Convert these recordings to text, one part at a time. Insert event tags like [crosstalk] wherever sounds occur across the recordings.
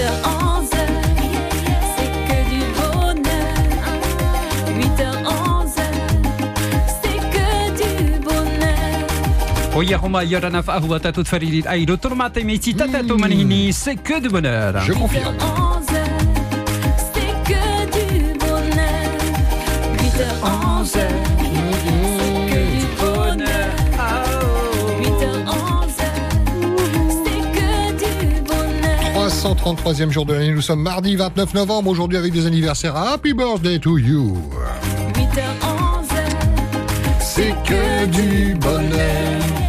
8h, 11h, c'est que du bonheur. 8h, 11h, c'est que du bonheur. ويا هما يرانا في أهوة تتفريد أي دكتور ماتي ميتي تاتو منهني سي كو دو بونور Je confirme. 33e jour de l'année. Nous sommes mardi 29 novembre, aujourd'hui avec des anniversaires. Happy birthday to you! 8h11, c'est que du bonheur.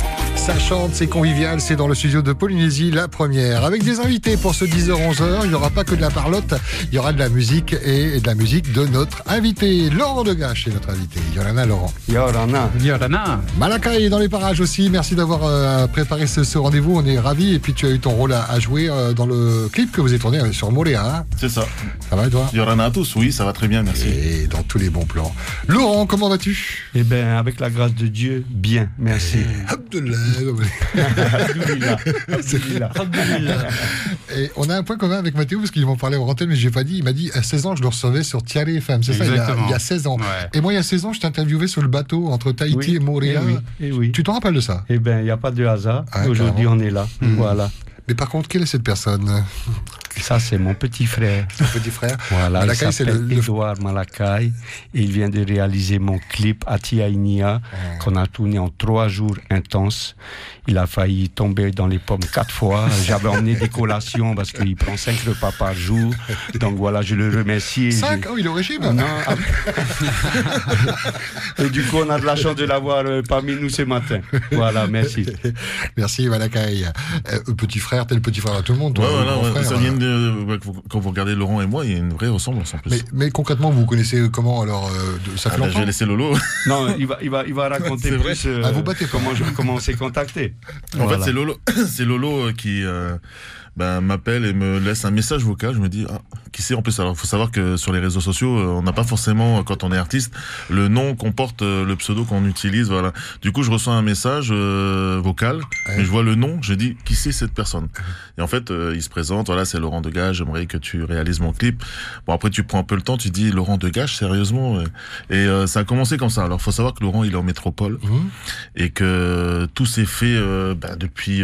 Ça chante, c'est convivial, c'est dans le studio de Polynésie, la première. Avec des invités pour ce 10h-11h, il n'y aura pas que de la parlotte, il y aura de la musique et de la musique de notre invité. Laurent Degache est notre invité. Yolana Laurent. Yolana. Yolana. Malakai est dans les parages aussi. Merci d'avoir euh, préparé ce, rendez-vous. On est ravis. Et puis tu as eu ton rôle à, jouer euh, dans le clip que vous avez tourné euh, sur Moléa. Hein. C'est ça. Ça va et toi? Yolana à tous, oui, ça va très bien, merci. Et dans tous les bons plans. Laurent, comment vas-tu? Eh bien, avec la grâce de Dieu, bien, merci. Eh, Abdellah. [laughs] Et on a un point commun avec Mathéo parce qu'ils m'ont parlé en antenne, mais j'ai pas dit. Il m'a dit à 16 ans, je le recevais sur Tiare FM. C'est ça, il y, a, Exactement. il y a 16 ans. Ouais. Et moi, il y a 16 ans, je t'ai interviewé sur le bateau entre Tahiti Oui, et Montréal. eh oui, eh oui. Tu t'en rappelles de ça? Eh bien, il n'y a pas de hasard. Ah, Aujourd'hui, on est là. Voilà. Mais par contre, quelle est cette personne? Ça, c'est mon petit frère. Son petit frère Voilà, Malakai, il c'est le, s'appelle le- Edouard Malakai. Et il vient de réaliser mon clip Atia Inia, qu'on a tourné en trois jours intenses. Il a failli tomber dans les pommes quatre fois. J'avais emmené des collations parce qu'il prend cinq repas par jour. Donc voilà, je le remercie. 5 je- Oh, il est au régime Non. Et du coup, on a de la chance de l'avoir euh, parmi nous ce matin. Voilà, merci. [laughs] Merci Malakai. Euh, petit frère, t'es le petit frère à tout le monde. Ouais, toi, voilà, ouais, frère, ça hein. vient de, ouais, quand vous regardez Laurent et moi, il y a une vraie ressemblance en plus. mais, mais concrètement, vous connaissez comment alors euh, de- Ça Ah, fait bah, je longtemps vais laisser Lolo. [laughs] Non, il va, il va, il va [laughs] raconter C'est vrai plus euh, Ah, vous battez comment, je- comment on s'est contacté. En Voilà. fait, c'est Lolo, [coughs] c'est Lolo euh, qui euh, ben, m'appelle et me laisse un message vocal. Je me dis, ah, qui c'est en plus Alors, faut savoir que sur les réseaux sociaux, euh, on n'a pas forcément, quand on est artiste, le nom qu'on porte, euh, le pseudo qu'on utilise. Voilà. Du coup, je reçois un message euh, vocal, Ouais. mais je vois le nom. Je dis, qui c'est cette personne? Et en fait, euh, il se présente. Voilà, c'est Laurent Degage. J'aimerais que tu réalises mon clip. Bon, après, tu prends un peu le temps. Tu dis, Laurent Degage, sérieusement euh, Et euh, ça a commencé comme ça. Alors, faut savoir que Laurent, il est en métropole Mhm. et que tout s'est fait bah, depuis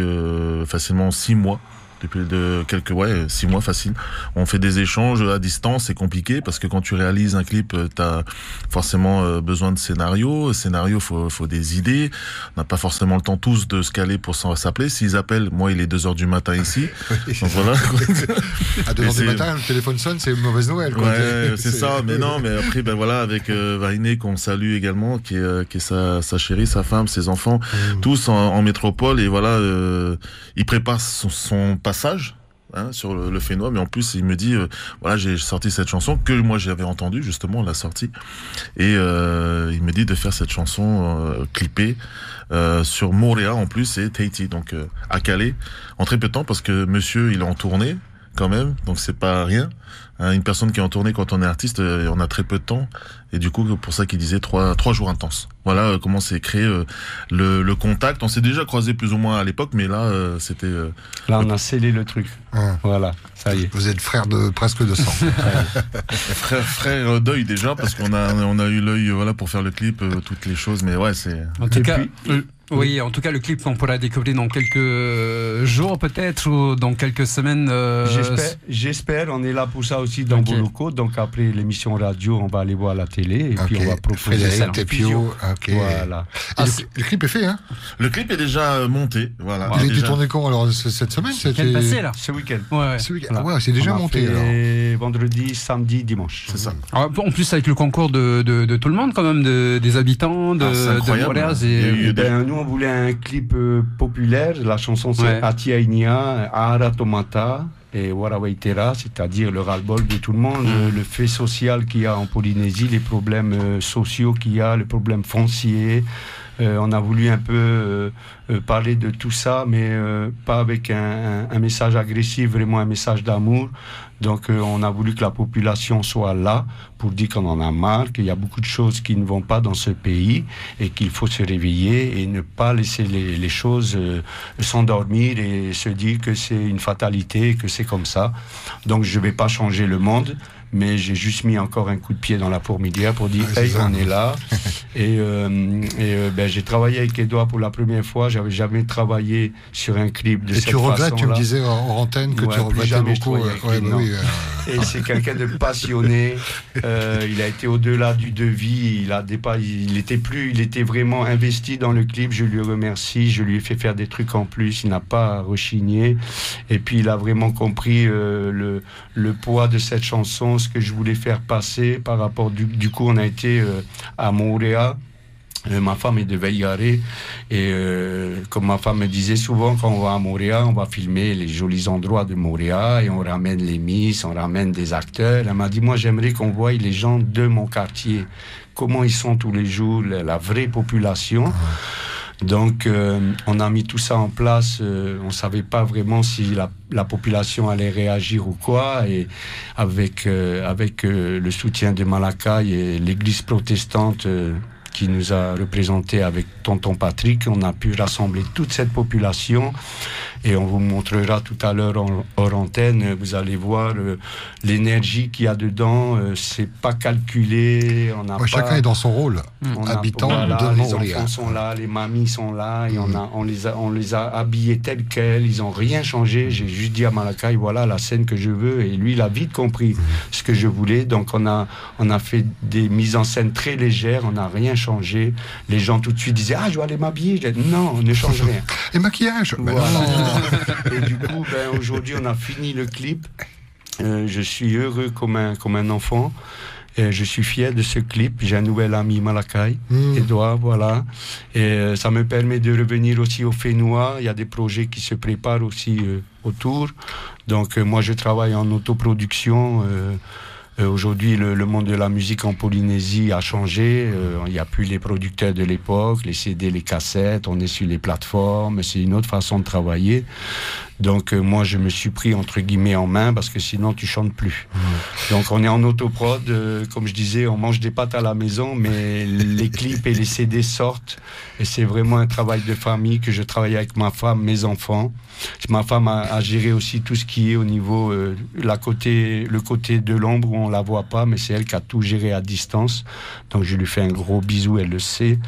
facilement six mois. Depuis de quelques ouais six mois facile. On fait des échanges à distance, c'est compliqué parce que quand tu réalises un clip, euh, t'as forcément euh, besoin de scénario. Scénario, faut faut des idées. On n'a pas forcément le temps tous de se caler pour s'appeler. S'ils appellent, moi il est 2 heures du matin ici. [laughs] Donc voilà. [laughs] À 2h Mais du matin, le téléphone sonne, c'est mauvaise Noël. quoi. Ouais, [laughs] c'est ça. Mais non, mais après, ben voilà, avec euh, Vainé qu'on salue également, qui est, euh, qui est sa, sa chérie, sa femme, ses enfants, Mm. tous en, en métropole. Et voilà, euh, il prépare son, son passage. Hein, sur le, le Fénois, mais en plus il me dit euh, voilà j'ai sorti cette chanson que moi j'avais entendue justement l'a sortie et euh, il me dit de faire cette chanson euh, clippée sur Montréal en plus et Tahiti donc à Calais en très peu de temps parce que monsieur il est en tournée quand même donc c'est pas rien Hein, une personne qui est en tournée quand on est artiste euh, on a très peu de temps et du coup pour ça qu'il disait trois trois jours intenses voilà euh, comment s'est créé euh, le, le contact on s'est déjà croisé plus ou moins à l'époque mais là euh, c'était euh, Là, on a scellé le truc. Voilà, ça y est. Vous êtes frère de presque de sang. [laughs] [laughs] frère frère d'œil déjà parce qu'on a on a eu l'œil voilà pour faire le clip euh, toutes les choses mais ouais c'est En tout cas, puis- euh, oui, en tout cas, le clip qu'on pourra découvrir dans quelques jours peut-être ou dans quelques semaines. euh, J'espère, j'espère, on est là pour ça aussi dans Ok. vos locaux. Donc après l'émission radio, on va aller voir la télé et puis on va proposer ça Tepio, visio. ok. Voilà. Et le, le clip est fait, hein? Le clip est déjà euh, monté voilà Il a été tourné quand alors cette semaine Quel c'était- passé là? Ce week-end. Ouais, ouais. Ce week-end. Voilà. Ah ouais, c'est déjà On a monté alors. fait vendredi, samedi, dimanche. c'est ça Alors, en plus, avec le concours de, de, de tout le monde, quand même, de, des habitants, de, Ah, c'est de incroyable. Montréal. Il y a Et, eu- Eh ben, nous, on voulait un clip euh, populaire. La chanson, c'est Ouais. Atia Inia, Ahara Tomata et Warawaitera, c'est-à-dire le ras-le-bol de tout le monde, le, le fait social qu'il y a en Polynésie, les problèmes euh, sociaux qu'il y a, les problèmes fonciers, on a voulu un peu euh, euh, parler de tout ça, mais euh, pas avec un, un- un message agressif, vraiment un message d'amour. Donc euh, on a voulu que la population soit là pour dire qu'on en a marre, qu'il y a beaucoup de choses qui ne vont pas dans ce pays et qu'il faut se réveiller et ne pas laisser les, les choses euh, s'endormir et se dire que c'est une fatalité, que c'est comme ça. Donc je ne vais pas changer le monde. Mais j'ai juste mis encore un coup de pied dans la fourmilière pour dire Ouais, hey, ça. on est là. [laughs] et euh, et euh, ben, j'ai travaillé avec Edouard pour la première fois. J'avais jamais travaillé sur un clip de Et cette tu regrettes, tu me disais en en antenne que Ouais, tu regrettais beaucoup. euh, avec ouais, bah oui, euh, Et c'est quelqu'un de passionné. [laughs] Euh, il a été au-delà du devis. Il a dépa- il était plus, il était vraiment investi dans le clip. Je lui remercie. Je lui ai fait faire des trucs en plus. Il n'a pas rechigné. Et puis il a vraiment compris le, le poids de cette chanson, ce que je voulais faire passer par rapport. Du, du coup, on a été euh, à Montréal. Euh, ma femme est de Veillaré et euh, comme ma femme me disait souvent quand on va à Montréal, on va filmer les jolis endroits de Montréal et on ramène les miss, on ramène des acteurs. Elle m'a dit moi j'aimerais qu'on voie les gens de mon quartier, comment ils sont tous les jours, la, la vraie population. Donc euh, on a mis tout ça en place. euh, on savait pas vraiment si la, la population allait réagir ou quoi. Et avec euh, avec le soutien de Malakai et l'Église protestante qui nous a représenté avec Tonton Patrick, on a pu rassembler toute cette population. Et on vous montrera tout à l'heure en, hors antenne. Vous allez voir euh, l'énergie qu'il y a dedans. euh, c'est pas calculé. On n'a ouais, pas. chacun est dans son rôle. On a- voilà, de les Montréal. enfants sont là, les mamies sont là, et on, a, on, les a, on les a habillés tels quels, ils ont rien changé. J'ai juste dit à Malakai, voilà la scène que je veux, et lui, il a vite compris ce que je voulais. Donc, on a, on a fait des mises en scène très légères, on n'a rien changé. Les gens tout de suite disaient, ah, je vais aller m'habiller. Non, on ne change rien. [laughs] Et maquillage Voilà. [laughs] Et du coup, ben, aujourd'hui, on a fini le clip. Euh, je suis heureux comme un, comme un enfant. Et je suis fier de ce clip. J'ai un nouvel ami Malakai, Mm. Edouard, voilà. Et euh, ça me permet de revenir aussi au Fénois. Il y a des projets qui se préparent aussi euh, autour. Donc, moi, je travaille en autoproduction. Euh, Aujourd'hui, le, le monde de la musique en Polynésie a changé. Euh, Il n'y a plus les producteurs de l'époque, les CD, les cassettes. On est sur les plateformes. C'est une autre façon de travailler. Donc, euh, moi, je me suis pris entre guillemets en main parce que sinon, tu chantes plus. Donc, on est en autoprod. euh, comme je disais, on mange des pâtes à la maison, mais les clips et les CD sortent. Et c'est vraiment un travail de famille que je travaille avec ma femme, mes enfants. Ma femme a, a géré aussi tout ce qui est au niveau, euh, la côté, le côté de l'ombre où on la voit pas, mais c'est elle qui a tout géré à distance. Donc je lui fais un gros bisou, elle le sait.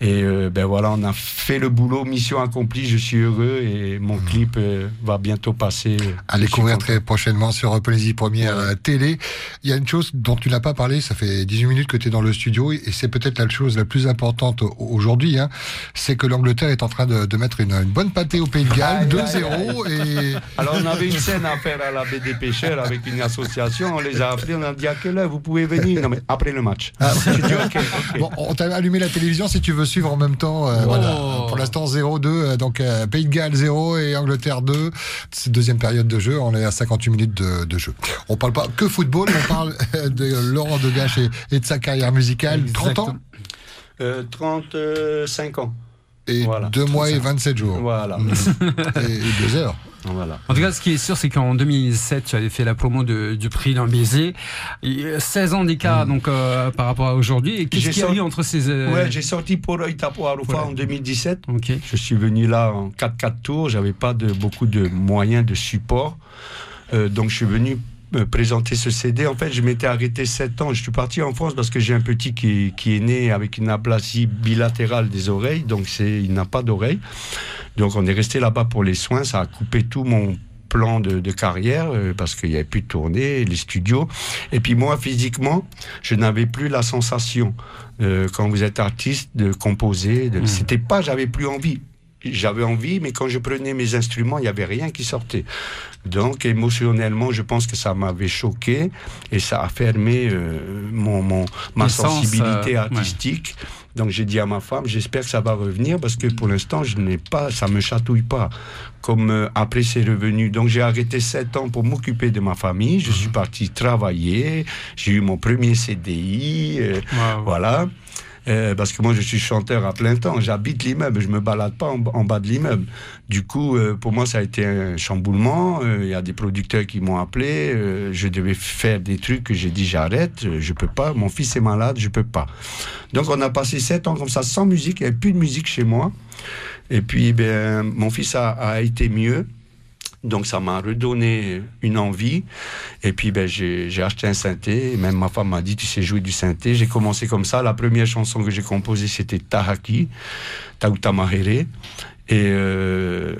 Et euh, ben voilà, on a fait le boulot, mission accomplie. Je suis heureux et mon clip euh, va bientôt passer. À suis découvrir très prochainement sur Polynésie Première euh, Télé. Il y a une chose dont tu n'as pas parlé, ça fait 18 minutes que tu es dans le studio, et c'est peut-être la chose la plus importante au- aujourd'hui, hein, c'est que l'Angleterre est en train de, de mettre une, une bonne pâtée au Pays de Galles, 2-0, et Alors on avait une scène à faire à la baie des pêcheurs avec une association. On les a appelés, on a dit à quelle heure vous pouvez venir? Non mais après le match. Ah, dit. Bon, on t'a allumé la télévision si tu veux suivre en même temps. euh, Oh. Voilà. Pour l'instant 0-2, euh, donc euh, Pays de Galles 0 et Angleterre 2. C'est deuxième période de jeu, on est à 58 minutes de, jeu. On parle pas que football, on parle euh, de Laurent Degache et, de sa carrière musicale. 30 ans? Euh, 35 ans. Et Voilà, 2 mois et 35. 27 jours. Voilà. Et, et 2 heures. voilà. En tout cas, ce qui est sûr, c'est qu'en 2007, tu avais fait la promo de- du prix d'un baiser. Et, euh, 16 ans d'écart donc euh, par rapport à aujourd'hui. Et qu'est-ce J'ai qu'il y a sorti- eu entre ces... euh, Ouais, j'ai sorti pour Itapo Arufa Voilà. en 2017. Ok. Je suis venu là en 4-4 tours. J'avais pas de, beaucoup de moyens de support. Euh, donc je suis venu présenter ce CD. En fait, je m'étais arrêté 7 ans. Je suis parti en France parce que j'ai un petit qui, qui est né avec une aplasie bilatérale des oreilles. Donc c'est, il n'a pas d'oreille. Donc on est resté là-bas pour les soins. Ça a coupé tout mon plan de, de carrière euh, parce qu'il n'y avait plus de tournée, les studios. Et puis moi, physiquement, je n'avais plus la sensation euh, quand vous êtes artiste de composer. De... C'était pas, j'avais plus envie. J'avais envie, mais quand je prenais mes instruments, il n'y avait rien qui sortait. Donc émotionnellement, je pense que ça m'avait choqué et ça a fermé euh, mon, mon, ma Les sens, sensibilité euh, artistique. Donc j'ai dit à ma femme, j'espère que ça va revenir parce que pour l'instant, je n'ai pas, ça me chatouille pas. Comme euh, après c'est revenu. Donc j'ai arrêté sept ans pour m'occuper de ma famille. Je suis parti travailler. J'ai eu mon premier CDI. euh, voilà. Euh, parce que moi, je suis chanteur à plein temps. J'habite l'immeuble, je me balade pas en, en bas de l'immeuble. Du coup, euh, pour moi, ça a été un chamboulement. Euh, Il y a des producteurs qui m'ont appelé. je devais faire des trucs que j'ai dit j'arrête. Je peux pas. Mon fils est malade, je peux pas. Donc, on a passé sept ans comme ça, sans musique. Il n'y avait plus de musique chez moi. Et puis, ben, mon fils a été mieux. Donc ça m'a redonné une envie. Et puis ben, j'ai acheté un synthé. Et même ma femme m'a dit, tu sais jouer du synthé. J'ai commencé comme ça. La première chanson que j'ai composée, c'était Tahaki, Tauta Mahere. Et euh,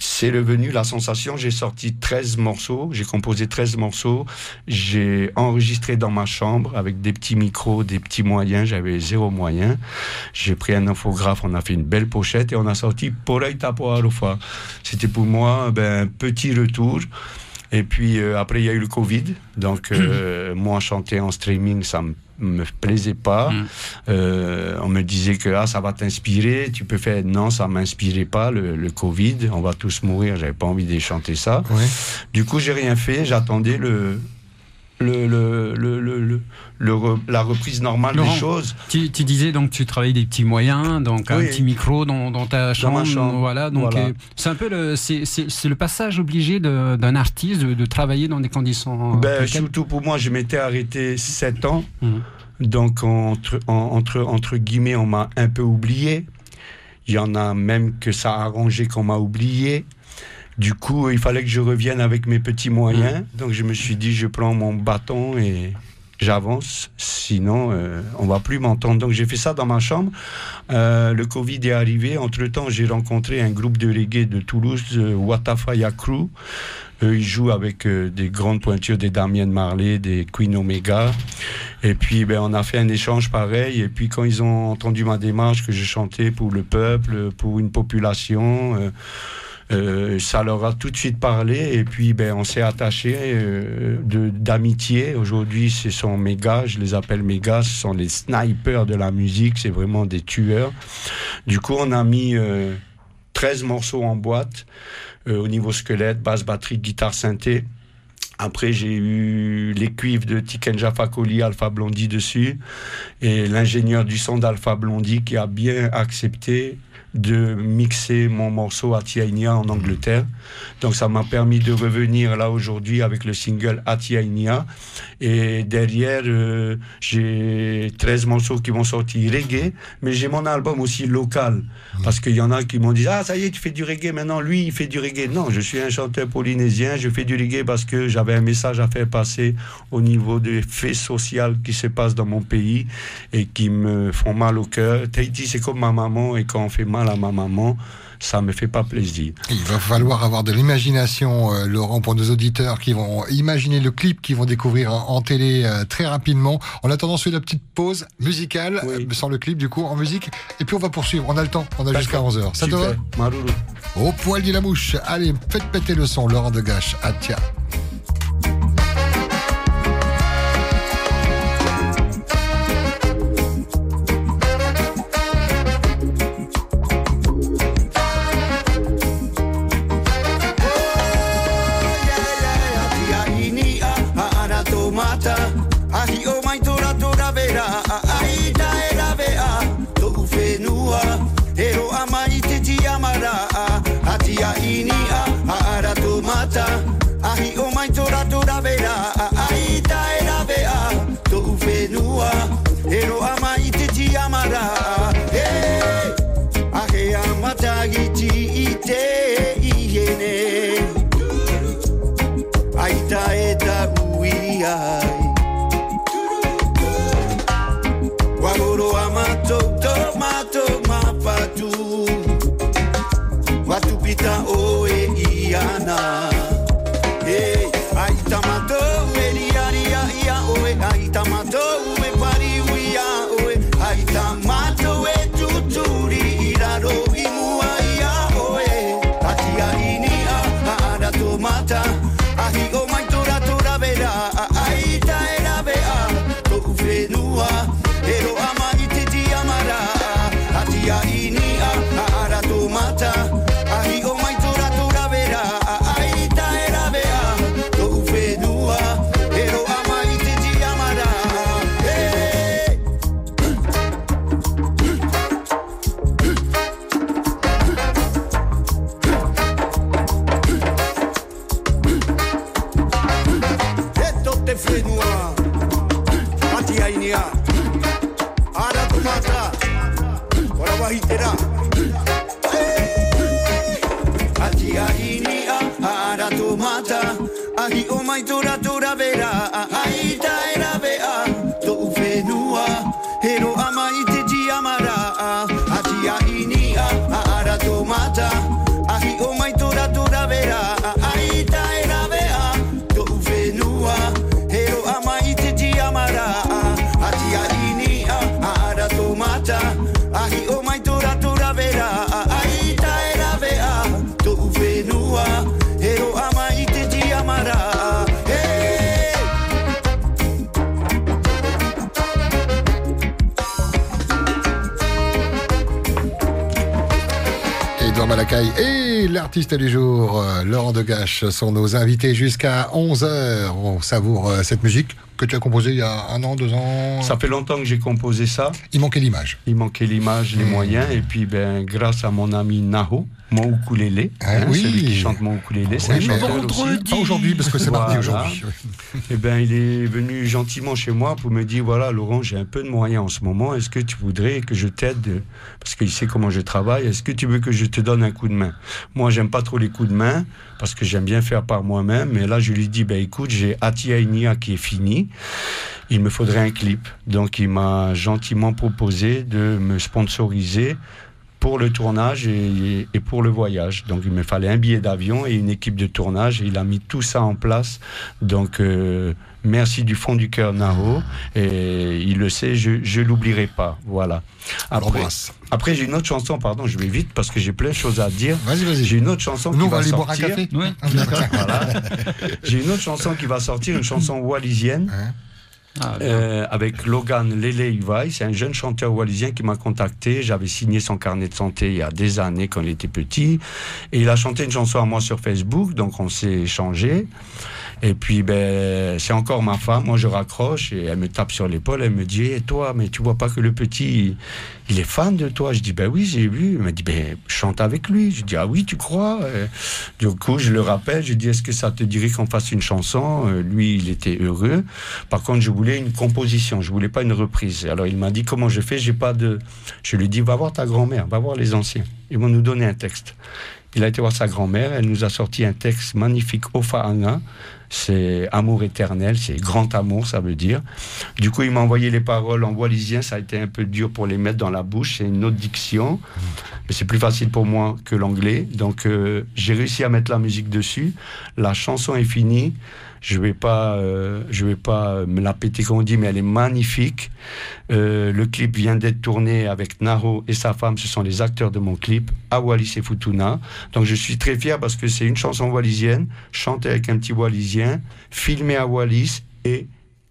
c'est revenu la sensation. J'ai sorti 13 morceaux. J'ai composé 13 morceaux. J'ai enregistré dans ma chambre avec des petits micros, des petits moyens. J'avais zéro moyen. J'ai pris un infographe. On a fait une belle pochette et on a sorti Poreita Poarofa. C'était pour moi ben, un petit retour. Et puis euh, après, il y a eu le Covid. Donc, euh, [clears throat] moi, chanter en streaming, ça me me plaisait pas. Mm. Euh, on me disait que ah, ça va t'inspirer, tu peux faire. Non, ça m'inspirait pas, le, le Covid. On va tous mourir, j'avais pas envie de chanter ça. Ouais. Du coup, j'ai rien fait, j'attendais le. Le, la reprise normale Laurent, des choses. Tu, tu disais donc tu travailles des petits moyens, donc un petit micro dans, dans ta chambre, ma chambre. voilà. Donc Voilà. euh, c'est un peu le c'est, le passage obligé d'un artiste de, de travailler dans des conditions. Ben, telles quelles. surtout pour moi, je m'étais arrêté 7 ans. Mhm. Donc, entre, en- entre, entre guillemets, on m'a un peu oublié. Il y en a même que ça a arrangé qu'on m'a oublié. Du coup, il fallait que je revienne avec mes petits moyens. Donc, je me suis dit, je prends mon bâton et j'avance. Sinon, euh, on va plus m'entendre. Donc, j'ai fait ça dans ma chambre. Euh, le Covid est arrivé. Entre-temps, j'ai rencontré un groupe de reggae de Toulouse, euh, Watafaya Crew. Eux, ils jouent avec euh, des grandes pointures, des Damien Marley, des Queen Omega. Et puis, ben, on a fait un échange pareil. Et puis, quand ils ont entendu ma démarche, que je chantais pour le peuple, pour une population, euh, ça leur a tout de suite parlé. Et puis, ben, on s'est attaché euh, d'amitié. Aujourd'hui, ce sont mes je les appelle mes ce sont les snipers de la musique, c'est vraiment des tueurs. Du coup, on a mis euh, 13 morceaux en boîte euh, au niveau squelette, basse, batterie, guitare, synthé. Après, j'ai eu les cuivres de Tikenja Fakoli, Alpha Blondie dessus, et l'ingénieur du son d'Alpha Blondie qui a bien accepté de mixer mon morceau Atiainia en Angleterre. Donc ça m'a permis de revenir là aujourd'hui avec le single Atiainia. Et derrière, euh, j'ai 13 morceaux qui vont sortir reggae, mais j'ai mon album aussi local. Parce qu'il y en a qui m'ont dit Ah, ça y est, tu fais du reggae maintenant. Lui, il fait du reggae. Non, je suis un chanteur polynésien. Je fais du reggae parce que j'avais un message à faire passer au niveau des faits sociaux qui se passent dans mon pays et qui me font mal au cœur. Tahiti, c'est comme ma maman. Et quand on fait mal à ma maman, ça me fait pas plaisir. Il va falloir avoir de l'imagination, euh, Laurent, pour nos auditeurs qui vont imaginer le clip qu'ils vont découvrir en, en télé euh, très rapidement. En attendant, on fait la petite pause musicale, Oui. euh, sans le clip du coup, en musique. Et puis on va poursuivre. On a le temps. On a jusqu'à 11h. Ça te va? Au poil dit la mouche. Allez, faites péter le son, Laurent de Gâche. Africa, oh. baitera. Ati aginia, aratu mata. Ahi omaitura tura bera, aita era Et l'artiste du jour, euh, Laurent Degache, sont nos invités jusqu'à 11h. On savoure euh, cette musique que tu as composée il y a un an, deux ans. Ça fait longtemps que j'ai composé ça. Il manquait l'image. Il manquait l'image, les Mm. moyens, et puis ben, grâce à mon ami Naho, mon ukulélé, Ah oui. celui qui chante mon ukulélé, c'est un Oui, aussi. Pas aujourd'hui, parce que c'est mardi Voilà. aujourd'hui. Eh ben, il est venu gentiment chez moi pour me dire voilà, Laurent, j'ai un peu de moyens en ce moment. Est-ce que tu voudrais que je t'aide? Parce qu'il sait comment je travaille. Est-ce que tu veux que je te donne un coup de main? Moi, j'aime pas trop les coups de main parce que j'aime bien faire par moi-même. Mais là, je lui dis ben écoute, j'ai Atia Inia qui est fini. Il me faudrait un clip. Donc, il m'a gentiment proposé de me sponsoriser pour le tournage et, et pour le voyage. Donc il me fallait un billet d'avion et une équipe de tournage. Et il a mis tout ça en place. Donc euh, merci du fond du cœur Naro. Et il le sait, je ne l'oublierai pas. Voilà. Après, après j'ai une autre chanson, pardon, je vais vite parce que j'ai plein de choses à dire. Vas-y, vas-y. J'ai une autre chanson Nous, qui on va va aller boire un sortir. café. Oui. Voilà. J'ai une autre chanson qui va sortir, une chanson wallisienne. Hein Ah. Euh, avec Logan Lele Ivaï. C'est un jeune chanteur wallisien qui m'a contacté. J'avais signé son carnet de santé il y a des années quand il était petit. Et il a chanté une chanson à moi sur Facebook, donc on s'est échangé. Et puis, ben, c'est encore ma femme. Moi, je raccroche et elle me tape sur l'épaule. Elle me dit Et toi, mais tu vois pas que le petit, il, il est fan de toi? Je dis Ben oui, j'ai vu. Elle me dit Ben, chante avec lui. Je dis Ah oui, tu crois? Euh, Du coup, je le rappelle. Je dis Est-ce que ça te dirait qu'on fasse une chanson? Euh, Lui, il était heureux. Par contre, je voulais une composition. Je voulais pas une reprise. Alors, il m'a dit Comment je fais? J'ai pas de. Je lui dis Va voir ta grand-mère, va voir les anciens. Ils vont nous donner un texte. Il a été voir sa grand-mère. Elle nous a sorti un texte magnifique, Ofaanga c'est amour éternel, c'est grand amour, ça veut dire. Du coup, il m'a envoyé les paroles en wallisien, ça a été un peu dur pour les mettre dans la bouche, c'est une autre diction, mais c'est plus facile pour moi que l'anglais. Donc, euh, j'ai réussi à mettre la musique dessus. La chanson est finie. Je vais pas, euh, je vais pas me la péter comme on dit, mais elle est magnifique. Euh, le clip vient d'être tourné avec Naro et sa femme. Ce sont les acteurs de mon clip à Wallis et Futuna. Donc je suis très fier parce que c'est une chanson wallisienne, chantée avec un petit wallisien, filmée à Wallis et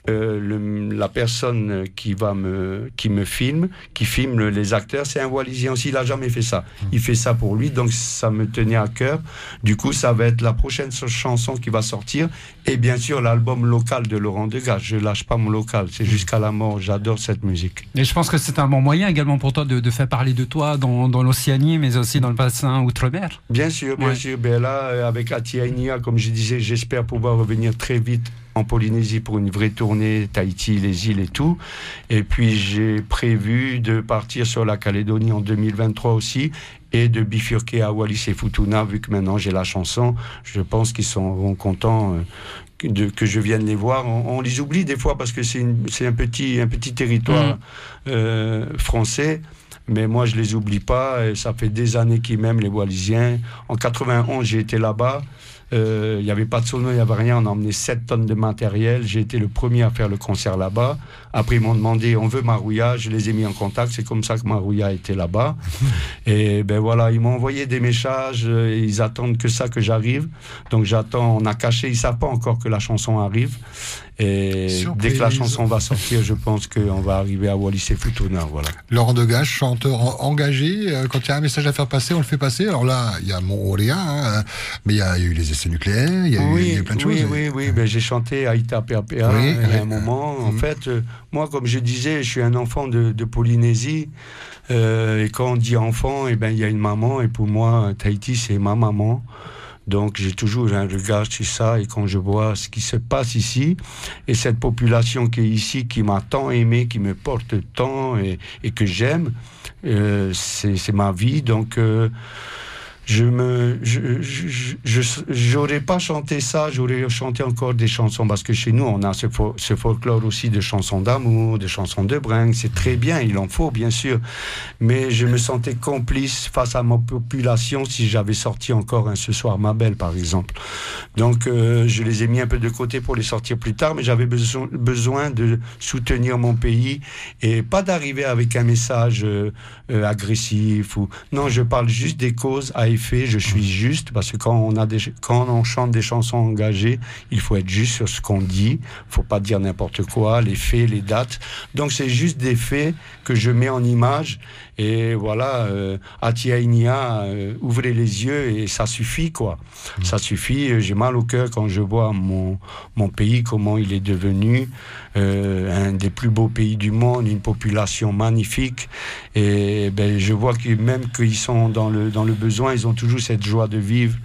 euh, le- la personne qui va me qui me filme, qui filme le- les acteurs, c'est un Wallisien aussi. Il a jamais fait ça. Il fait ça pour lui, donc ça me tenait à cœur. Du coup, ça va être la prochaine so- chanson qui va sortir, et bien sûr l'album local de Laurent Degas. Je lâche pas mon local, c'est jusqu'à la mort. J'adore cette musique. Et je pense que c'est un bon moyen également pour toi de, de faire parler de toi dans, dans l'Océanie, mais aussi dans le bassin outre-mer. Bien sûr, bien Ouais. sûr. Ben là, euh, avec Atia Inia, comme je disais, j'espère pouvoir revenir très vite en Polynésie pour une vraie tournée, Tahiti, les îles et tout. Et puis j'ai prévu de partir sur la Calédonie en 2023 aussi et de bifurquer à Wallis et Futuna, vu que maintenant j'ai la chanson. Je pense qu'ils seront contents. euh, que- de- que je vienne les voir. On, on les oublie des fois parce que c'est un petit, un petit territoire euh, français. Mais moi, je les oublie pas. et ça fait des années qu'ils m'aiment, les Wallisiens. En 91, j'ai été là-bas. Euh, Il n'y avait pas de sono, il n'y avait rien. On a emmené 7 tonnes de matériel. J'ai été le premier à faire le concert là-bas. Après, ils m'ont demandé, on veut Marouilla. Je les ai mis en contact. C'est comme ça que Marouilla était là-bas. [laughs] Et ben voilà, ils m'ont envoyé des messages. euh, Ils attendent que ça, que j'arrive. Donc j'attends. On a caché. Ils savent pas encore que la chanson arrive. Et dès que la chanson va sortir, je pense qu'on va arriver à Wallis et Futuna. Voilà. Laurent Degache, chanteur en- engagé. euh, Quand il y a un message à faire passer, on le fait passer. Alors là, il y a Montréal, hein, mais il y, a, eu les essais nucléaires, il y a, eu, il y a eu plein de oui, choses. Oui, oui, ben, j'ai chanté Aïta PAPA Oui, il y a oui. un moment. En Mhm. fait, euh, moi, comme je disais, je suis un enfant de, de Polynésie. euh, et quand on dit enfant, eh ben, il y a une maman. Et pour moi, Tahiti, c'est ma maman. Donc j'ai toujours un regard sur ça et quand je vois ce qui se passe ici et cette population qui est ici, qui m'a tant aimé, qui me porte tant et, que j'aime, euh, c'est c'est ma vie. Donc euh, je me, je, je- j'aurais pas chanté ça, j'aurais chanté encore des chansons parce que chez nous on a ce, fo- ce folklore aussi de chansons d'amour, de chansons de bringue, c'est très bien, il en faut bien sûr, mais je me sentais complice face à ma population si j'avais sorti encore un ce soir ma belle par exemple. Donc euh, je les ai mis un peu de côté pour les sortir plus tard, mais j'avais besoin, de soutenir mon pays et pas d'arriver avec un message euh, euh, agressif non, je parle juste des causes à effet. Je suis juste parce que quand on a des quand on chante des chansons engagées, il faut être juste sur ce qu'on dit. Faut pas dire n'importe quoi, les faits, les dates. Donc c'est juste des faits que je mets en image et voilà. Euh, Atia Inia, euh, ouvrez les yeux et ça suffit quoi. Ça suffit. Euh, J'ai mal au cœur quand je vois mon mon pays comment il est devenu euh, un des plus beaux pays du monde, une population magnifique. Et ben, je vois que même qu'ils sont dans le, dans le besoin, ils ont toujours cette joie de vivre.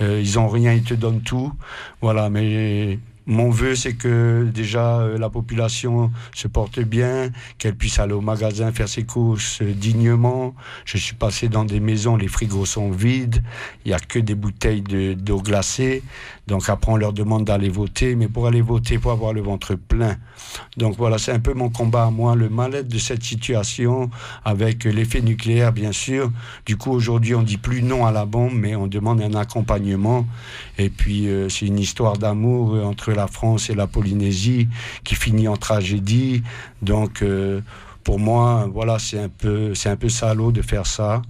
Euh, ils ont rien, ils te donnent tout. Voilà, mais mon vœu, c'est que déjà euh, la population se porte bien, qu'elle puisse aller au magasin faire ses courses dignement. Je suis passé dans des maisons, les frigos sont vides, il y a que des bouteilles de- d'eau glacée. Donc après, on leur demande d'aller voter, mais pour aller voter, il faut avoir le ventre plein. Donc voilà, c'est un peu mon combat à moi, le mal-être de cette situation avec l'effet nucléaire, bien sûr. Du coup, aujourd'hui, on dit plus non à la bombe, mais on demande un accompagnement. Et puis, euh, c'est une histoire d'amour euh, entre la France et la Polynésie qui finit en tragédie. Donc, euh, pour moi, voilà, c'est un peu, c'est un peu salaud de faire ça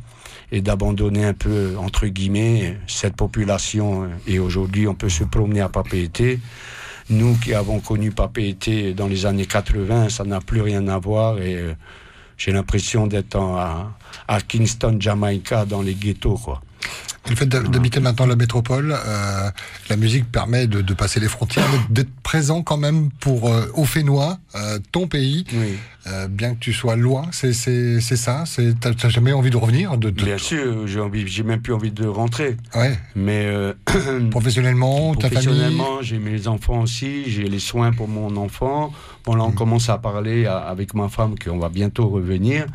et d'abandonner un peu, entre guillemets, cette population. Et aujourd'hui, on peut se promener à Papeete. Nous qui avons connu Papeete dans les années 80, ça n'a plus rien à voir et euh, j'ai l'impression d'être à, à Kingston, Jamaïca, dans les ghettos, quoi. Le fait d'ha- d'habiter maintenant la métropole, euh, la musique permet de, de passer les frontières, d'être- présent quand même pour euh, au Fénois, euh, ton pays, Oui. euh, bien que tu sois loin. C'est ça. T'as jamais envie de revenir, de, de- Bien sûr, j'ai envie, j'ai même plus envie de rentrer. ouais. Mais [clears throat] Professionnellement, ta famille? professionnellement, j'ai mes enfants aussi, j'ai les soins pour mon enfant. Bon, là, on commence à parler à- avec ma femme qu'on va bientôt revenir.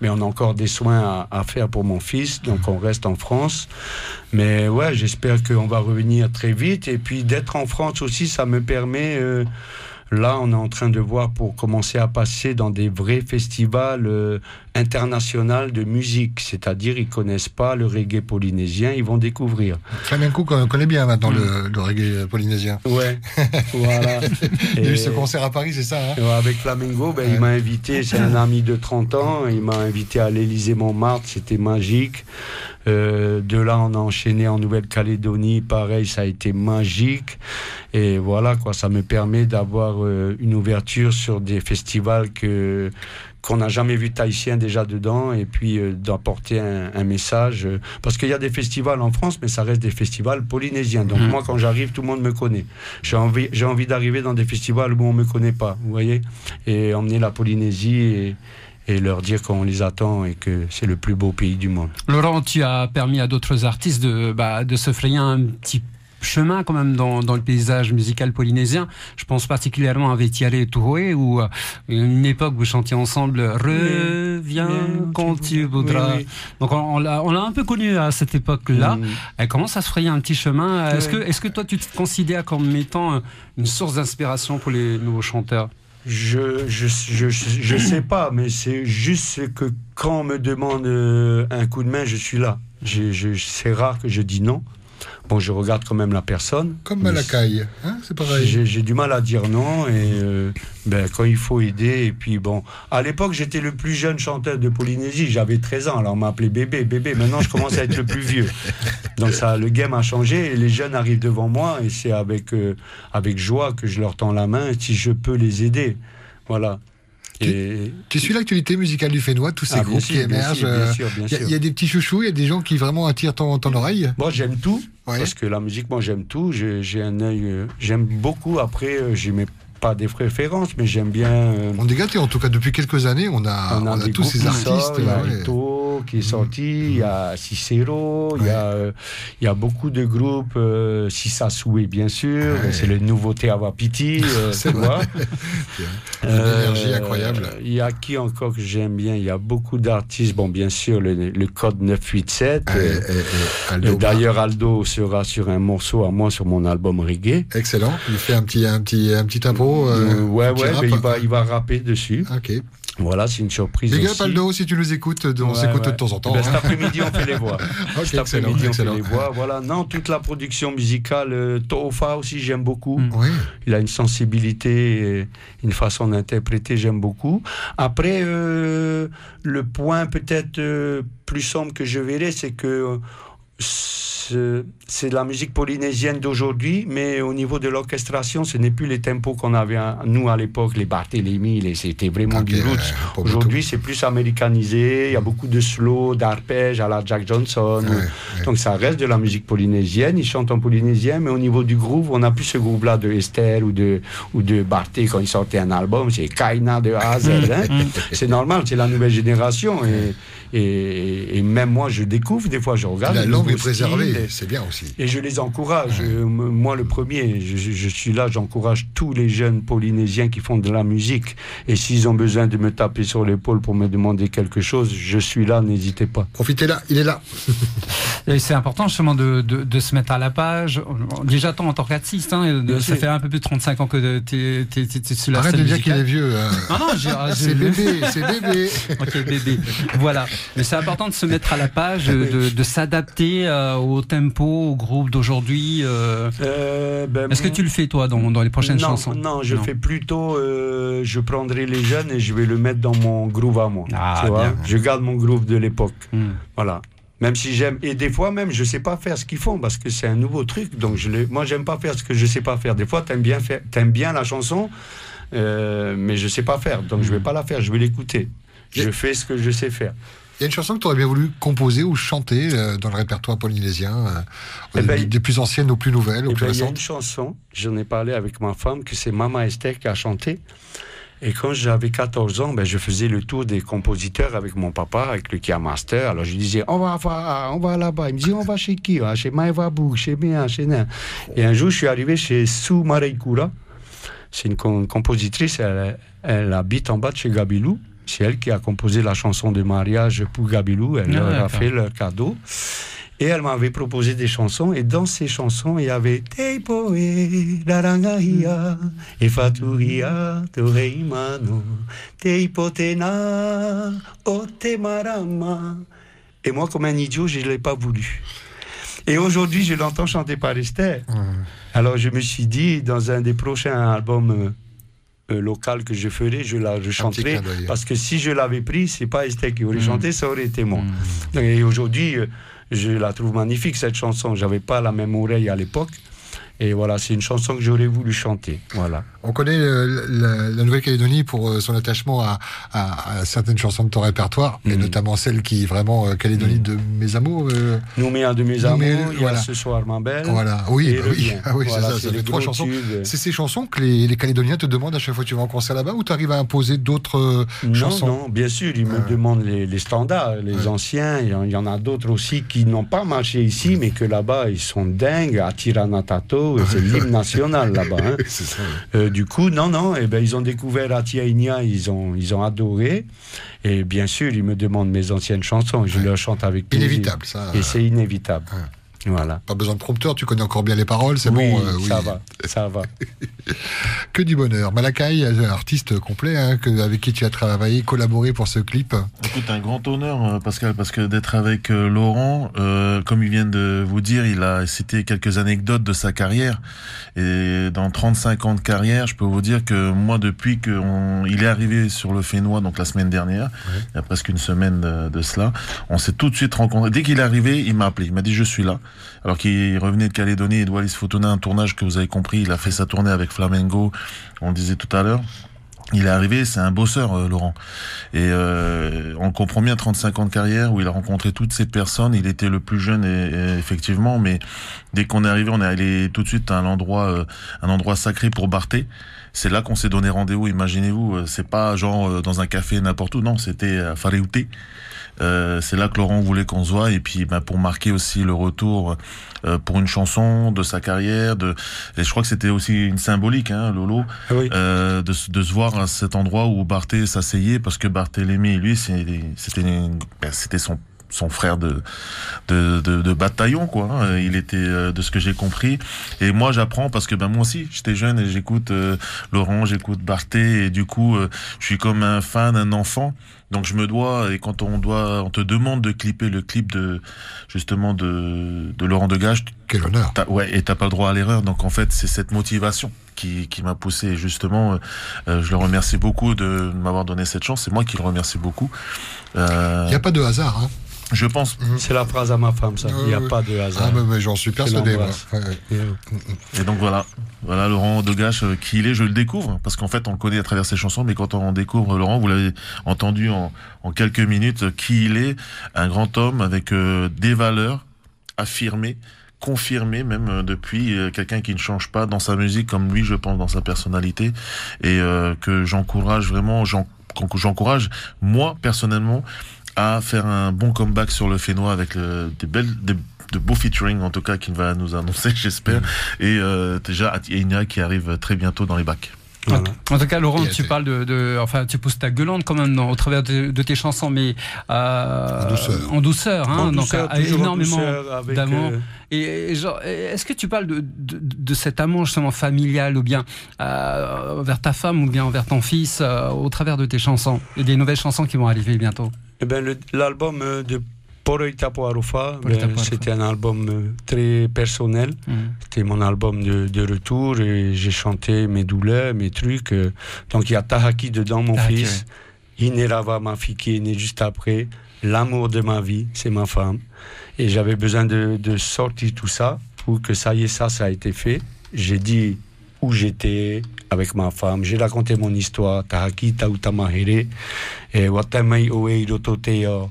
Mais on a encore des soins à, à faire pour mon fils, donc on reste en France. Mais ouais, j'espère qu'on va revenir très vite. Et puis d'être en France aussi, ça me permet. euh, Là, on est en train de voir pour commencer à passer dans des vrais festivals euh, internationaux de musique. C'est-à-dire, ils connaissent pas le reggae polynésien, ils vont découvrir. Flamenco qu'on connaît bien maintenant Mm. le, le reggae polynésien. Ouais, [laughs] voilà. Il y a eu ce concert à Paris, c'est ça hein? Avec Flamingo, ben, il m'a invité, c'est un ami de 30 ans, il m'a invité à l'Élysée Montmartre, c'était magique. Euh, de là, on a enchaîné en Nouvelle-Calédonie, pareil, ça a été magique. Et voilà, quoi, ça me permet d'avoir euh, une ouverture sur des festivals que qu'on n'a jamais vu tahitien déjà dedans et puis euh, d'apporter un, un message. Parce qu'il y a des festivals en France mais ça reste des festivals polynésiens. Donc Mhm. moi quand j'arrive tout le monde me connaît. J'ai envie j'ai envie d'arriver dans des festivals où on me connaît pas vous voyez et emmener la Polynésie et, et leur dire qu'on les attend et que c'est le plus beau pays du monde Laurent, tu as permis à d'autres artistes de, bah, de se frayer un petit chemin quand même dans, dans le paysage musical polynésien. Je pense particulièrement à Vetiare et Touhoué, où euh, une époque vous chantiez ensemble Reviens quand tu voudras. Oui, oui. Donc on, on l'a un peu connu à cette époque-là. Mm. Elle commence à se frayer un petit chemin. Est-ce que, est-ce que toi tu te considères comme étant euh, une source d'inspiration pour les nouveaux chanteurs? Je, je, sais pas, mais c'est juste que quand on me demande euh, un coup de main, je suis là. C'est rare que je dis non. Bon, je regarde quand même la personne. Comme Malakai, hein c'est pareil. J'ai, j'ai du mal à dire non et euh, ben, quand il faut aider et puis bon. À l'époque j'étais le plus jeune chanteur de Polynésie. J'avais 13 ans alors on m'appelait bébé bébé. Maintenant je commence à être le plus vieux. Donc ça le game a changé et les jeunes arrivent devant moi et c'est avec euh, avec joie que je leur tends la main si je peux les aider. Voilà et Tu suis l'actualité musicale du Fénois, tous ces Ah, groupes sûr, qui émergent. Il y, a- y des petits chouchous, il y a des gens qui vraiment attirent ton, ton oreille. Moi, j'aime tout. Ouais. Parce que la musique, moi, j'aime tout. J'ai j'ai un œil. euh, j'aime beaucoup. Après, euh, j'ai mes- pas des préférences, mais j'aime bien. euh, On est gâtés, en tout cas, depuis quelques années, on a, on a, tous ces artistes. il y a. Ito, qui est sorti, il y a Cicero, il y, a, euh, y a beaucoup de groupes, euh, Sissa Soué bien sûr, Ouais. c'est le nouveau Teava Piti, [laughs] euh, C'est tu vois. Une énergie incroyable. Il y a qui encore que j'aime bien? Il y a beaucoup d'artistes, bon bien sûr le, le code 987. Et- euh, et- et Aldo, euh, D'ailleurs, Aldo sera sur un morceau à moi sur mon album reggae. excellent. Il fait un petit, un petit, un petit impro. Euh, Euh, ouais, ouais, mais il va, il va rapper dessus. Ok. Voilà, c'est une surprise. Big up. Aldo, si tu nous écoutes, on Ouais, s'écoute ouais. de temps en temps. Ben, cet hein. après-midi, on fait les voix. [laughs] Ok, cet après-midi, on fait les voix. Voilà. Non, toute la production musicale, euh, Tofa aussi, j'aime beaucoup. Mm. Oui. Il a une sensibilité, une façon d'interpréter, j'aime beaucoup. Après, euh, le point peut-être euh, plus sombre que je verrais, c'est que ce- c'est la musique polynésienne d'aujourd'hui, mais au niveau de l'orchestration, ce n'est plus les tempos qu'on avait, nous, à l'époque, les Barthélemy, les- c'était vraiment Ok, du roots. Aujourd'hui, c'est plus américanisé, il y a beaucoup de slow, d'arpèges à la Jack Johnson. Ouais, ou- ouais. Donc ça reste de la musique polynésienne, ils chantent en polynésien, mais au niveau du groove, on n'a plus ce groove-là de Esther ou de, ou de Barthé quand ils sortaient un album, c'est Kaina de A à Z. hein. [laughs] c'est normal, c'est la nouvelle génération. Et, et, et même moi, je découvre, des fois je regarde. La les langue styles, c'est bien aussi. et je les encourage. Euh, Moi, le premier, je, suis là, j'encourage tous les jeunes polynésiens qui font de la musique. Et s'ils ont besoin de me taper sur l'épaule pour me demander quelque chose, je suis là, n'hésitez pas. Profitez là, il est là. [laughs] Et c'est important justement de, de, de se mettre à la page. Déjà, toi, en tant qu'artiste, hein, ça fait un peu plus de 35 ans que tu es, sur la Arrête scène de dire qu'il est vieux. hein. Non, non, j'ai- [laughs] C'est bébé, c'est bébé. [laughs] Ok, bébé. Voilà. Mais c'est important de se mettre à la page, de, de s'adapter euh, au tempo, au groupe d'aujourd'hui. euh. Euh, ben, Est-ce que tu le fais, toi, dans, dans les prochaines non, chansons? Non, je fais plutôt, je prendrai les jeunes et je vais le mettre dans mon groove à moi. Ah, tu vois? bien. je garde mon groove de l'époque. Hmm. Voilà. Même si j'aime, et des fois même, je sais pas faire ce qu'ils font parce que c'est un nouveau truc. Donc je le, moi, j'aime pas faire ce que je sais pas faire. Des fois, t'aimes bien faire, t'aimes bien la chanson, mais je sais pas faire. Donc je vais pas la faire. Je vais l'écouter. Je fais ce que je sais faire. Il y a une chanson que tu aurais bien voulu composer ou chanter euh, dans le répertoire polynésien, euh, Eh des, ben, des plus anciennes aux plus nouvelles, aux Eh plus ben, il y a une chanson, j'en ai parlé avec ma femme, que c'est Mama Esther qui a chanté. Et quand j'avais 14 ans, ben, je faisais le tour des compositeurs avec mon papa, avec le Kia Master. Alors je disais, on va, on va là-bas. Il me dit, on va chez qui? Ah, Chez Maeva Bou, chez Mia, chez Nain. Et un jour, je suis arrivé chez Sue Mareikura. C'est une com- compositrice, elle, elle habite en bas de chez Gabilou. C'est elle qui a composé la chanson de mariage pour Gabilou. Elle Ah, leur a fait leur cadeau. Et elle m'avait proposé des chansons. Et dans ces chansons, il y avait Teipo e Larangahia e Faturia Toreimano Teipo Tena o te marama. Et moi, comme un idiot, je ne l'ai pas voulu. Et aujourd'hui, je l'entends chanter par Esther. Alors je me suis dit, dans un des prochains albums euh, euh, local que je ferai, je la chanterai. Parce que si je l'avais pris, c'est pas Esther qui aurait Mm. chanté, ça aurait été moi. Mm. Et aujourd'hui, euh, je la trouve magnifique cette chanson. J'avais pas la même oreille à l'époque. Et voilà, c'est une chanson que j'aurais voulu chanter. Voilà. On connaît euh, la, la Nouvelle-Calédonie pour euh, son attachement à, à- à certaines chansons de ton répertoire, et Mhm. notamment celle qui vraiment euh, Calédonie de mes amours. euh, Nouméa de mes amours, il y a voilà. ce soir ma belle. voilà, oui, bah oui, [laughs] ah oui, c'est Voilà, ça, ça fait les trois chansons. C'est ces chansons que les, les Calédoniens te demandent à chaque fois que tu vas en concert là-bas, ou tu arrives à imposer d'autres euh, Non, chansons? non, bien sûr, ils me Ouais. demandent les, les standards, les anciens. Il y en- a d'autres aussi qui n'ont pas marché ici, mais que là-bas, ils sont dingues. Atiranatato, c'est l'hymne national là-bas. hein. [laughs] C'est ça. Du coup, non, non, eh ben, ils ont découvert Atiainia, ils ont, ils ont adoré. Et bien sûr, ils me demandent mes anciennes chansons. Je Ouais. leur chante avec plaisir. Inévitable, ça. Et c'est inévitable. Ouais. Voilà. Pas besoin de prompteur, tu connais encore bien les paroles, c'est oui, bon. euh, oui. ça va, ça va. [laughs] Que du bonheur. Malakai, artiste complet, hein, que- avec qui tu as travaillé, collaboré pour ce clip. Écoute, un grand honneur, euh, Pascal, parce que d'être avec euh, Laurent, euh, comme il vient de vous dire, il a cité quelques anecdotes de sa carrière. Et dans 35 ans de carrière, je peux vous dire que moi, depuis qu'il est arrivé sur le Fénois, donc la semaine dernière, il y a presque une semaine de, de cela, on s'est tout de suite rencontrés. Dès qu'il est arrivé, il m'a appelé. Il m'a dit, je suis là. Alors qu'il revenait de Calédonie et de Wallis Futuna, un tournage que vous avez compris, il a fait sa tournée avec Flamengo, on le disait tout à l'heure. Il est arrivé, c'est un bosseur, euh, Laurent. Et euh, on comprend bien 35 ans de carrière où il a rencontré toutes ces personnes. Il était le plus jeune, et, effectivement, mais dès qu'on est arrivé, on est allé tout de suite à un endroit, euh, un endroit sacré pour Barthé. C'est là qu'on s'est donné rendez-vous. Imaginez-vous, c'est pas genre dans un café n'importe où. Non, c'était à Faréouté. Euh, c'est là que Laurent voulait qu'on se voit et puis bah, pour marquer aussi le retour euh, pour une chanson de sa carrière de et je crois que c'était aussi une symbolique hein, Lolo Ah oui. euh, de, se- de se voir à cet endroit où Barthé s'asseyait parce que Barthélemy lui c'était ben, c'était son son frère de de, de, de bataillon quoi hein. il était euh, de ce que j'ai compris et moi j'apprends parce que ben moi aussi j'étais jeune et j'écoute euh, Laurent j'écoute Barthé et du coup euh, je suis comme un fan un enfant donc je me dois et quand on doit on te demande de clipper le clip de justement de de Laurent Degage Quel honneur. T'as- ouais, et t'as pas le droit à l'erreur. Donc en fait, c'est cette motivation qui, qui m'a poussé. Et justement, euh, euh, je le remercie beaucoup de m'avoir donné cette chance. C'est moi qui le remercie beaucoup. Euh, Il n'y a pas de hasard. Hein. Je pense. C'est la phrase à ma femme, ça. Il n'y a pas de hasard. Ah, mais, mais j'en suis persuadé. Et, euh, Et donc voilà, voilà Laurent Degache euh, qui il est. Je le découvre parce qu'en fait, on le connaît à travers ses chansons, mais quand on découvre Laurent, vous l'avez entendu en, en quelques minutes, qui il est, un grand homme avec euh, des valeurs affirmées confirmé même euh, depuis euh, quelqu'un qui ne change pas dans sa musique comme lui je pense dans sa personnalité et euh, que j'encourage vraiment j'encourage moi personnellement à faire un bon comeback sur le Fénois avec des belles des, de beaux featuring en tout cas qu'il va nous annoncer [laughs] j'espère et euh, déjà Atia qui arrive très bientôt dans les bacs voilà. En tout cas, Laurent, tu parles de, de- enfin, tu pousses ta gueulante quand même dans- au travers de, de tes chansons, mais euh, En douceur. En douceur, hein, En donc douceur, euh, énormément d'amour. euh, Et, et genre, est-ce que tu parles de, de, de cet amour justement familial, ou bien euh, envers ta femme, ou bien envers ton fils, euh, au travers de tes chansons et des nouvelles chansons qui vont arriver bientôt? Eh ben, l'album euh, de Poroita Poarofa, Poroita ben, c'était un album euh, très personnel. C'était mon album de, de retour et j'ai chanté mes douleurs, mes trucs. euh. Donc il y a Tahaki dedans, mon Tahaki, fils. Inerava, ma fille qui est née juste après. L'amour de ma vie, c'est ma femme. Et j'avais besoin de, de sortir tout ça pour que ça y est, ça, ça a été fait. J'ai dit où j'étais avec ma femme. J'ai raconté mon histoire. Tahaki, Tautamahere. Et Watamai Oe Irototeo.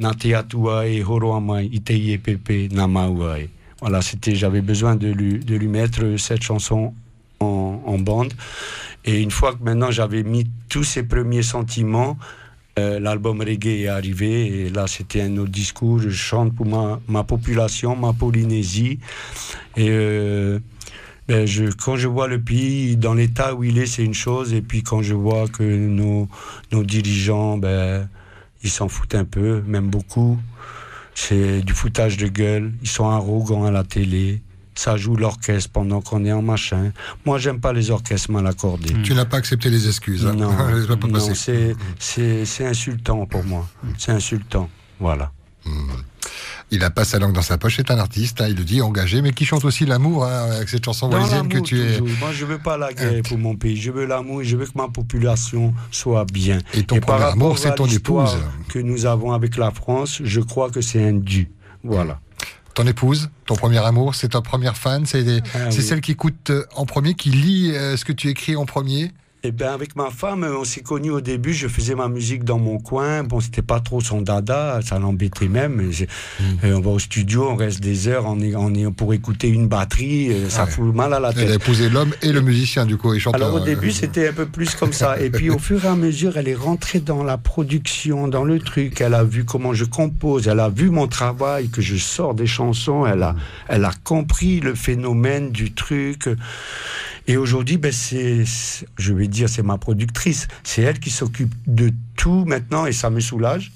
Nateatua e Horoamai Itei Pepe Namauae. Voilà, c'était, j'avais besoin de lui, de lui mettre cette chanson en, en bande. Et une fois que maintenant j'avais mis tous ces premiers sentiments, euh, l'album reggae est arrivé. Et là, c'était un autre discours. Je chante pour ma, ma population, ma Polynésie. Et euh, ben, je, quand je vois le pays dans l'état où il est, c'est une chose. Et puis quand je vois que nos, nos dirigeants, ben, ils s'en foutent un peu, même beaucoup. C'est du foutage de gueule. Ils sont arrogants à la télé. Ça joue l'orchestre pendant qu'on est en machin. Moi, j'aime pas les orchestres mal accordés. Tu n'as pas accepté les excuses. hein. Non, [laughs] non, c'est, c'est, c'est insultant pour moi. C'est insultant. Voilà. Il a pas sa langue dans sa poche, c'est un artiste, hein, il le dit, engagé, mais qui chante aussi l'amour hein, avec cette chanson wallisienne que tu es. Moi, je veux pas la guerre pour mon pays. Je veux l'amour et je veux que ma population soit bien. Et ton par premier amour, c'est ton épouse. que nous avons avec la France, je crois que c'est un dû. Voilà. Ton épouse, ton premier amour, c'est ta première fan, c'est Ah oui. celle qui écoute euh, en premier, qui lit euh, ce que tu écris en premier? Eh bien, avec ma femme, on s'est connus au début. Je faisais ma musique dans mon coin. Bon, c'était pas trop son dada, ça l'embêtait même. Et j'ai- Mm. euh, on va au studio, on reste des heures on est, on est pour écouter une batterie. euh, ça Ouais. fout mal à la Elle a tête. épousé l'homme et le musicien, du coup, et chanteur. Alors au euh, début, c'était un peu plus comme ça. Et puis [laughs] au fur et à mesure, elle est rentrée dans la production, dans le truc. Elle a vu comment je compose. Elle a vu mon travail, que je sors des chansons. Elle a, elle a compris le phénomène du truc. Et aujourd'hui, ben c'est, je vais dire, c'est ma productrice. C'est elle qui s'occupe de tout maintenant et ça me soulage.